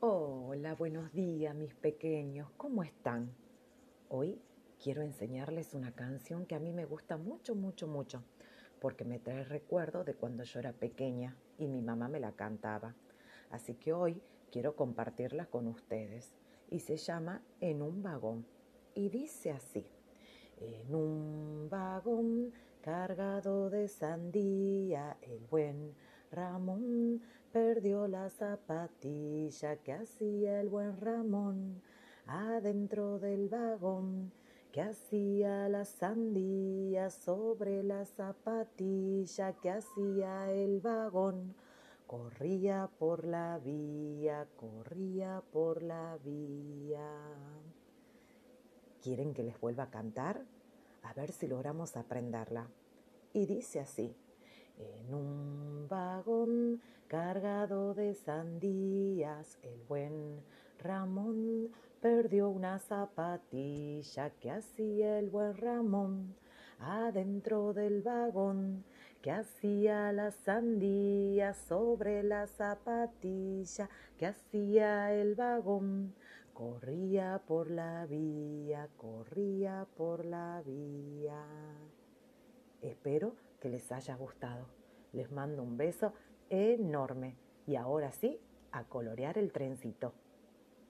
Hola, buenos días mis pequeños, ¿cómo están? Hoy quiero enseñarles una canción que a mí me gusta mucho, mucho, mucho, porque me trae recuerdo de cuando yo era pequeña y mi mamá me la cantaba. Así que hoy quiero compartirla con ustedes y se llama En un vagón y dice así. En un vagón cargado de sandía, el buen Ramón perdió la zapatilla que hacía el buen Ramón adentro del vagón que hacía la sandía sobre la zapatilla que hacía el vagón. Corría por la vía, corría por la vía. ¿Quieren que les vuelva a cantar? A ver si logramos aprenderla. Y dice así. En un vagón cargado de sandías, el buen Ramón perdió una zapatilla que hacía el buen Ramón adentro del vagón que hacía la sandía sobre la zapatilla que hacía el vagón. Corría por la vía, corría por la vía. Espero que les haya gustado. Les mando un beso enorme y ahora sí, a colorear el trencito.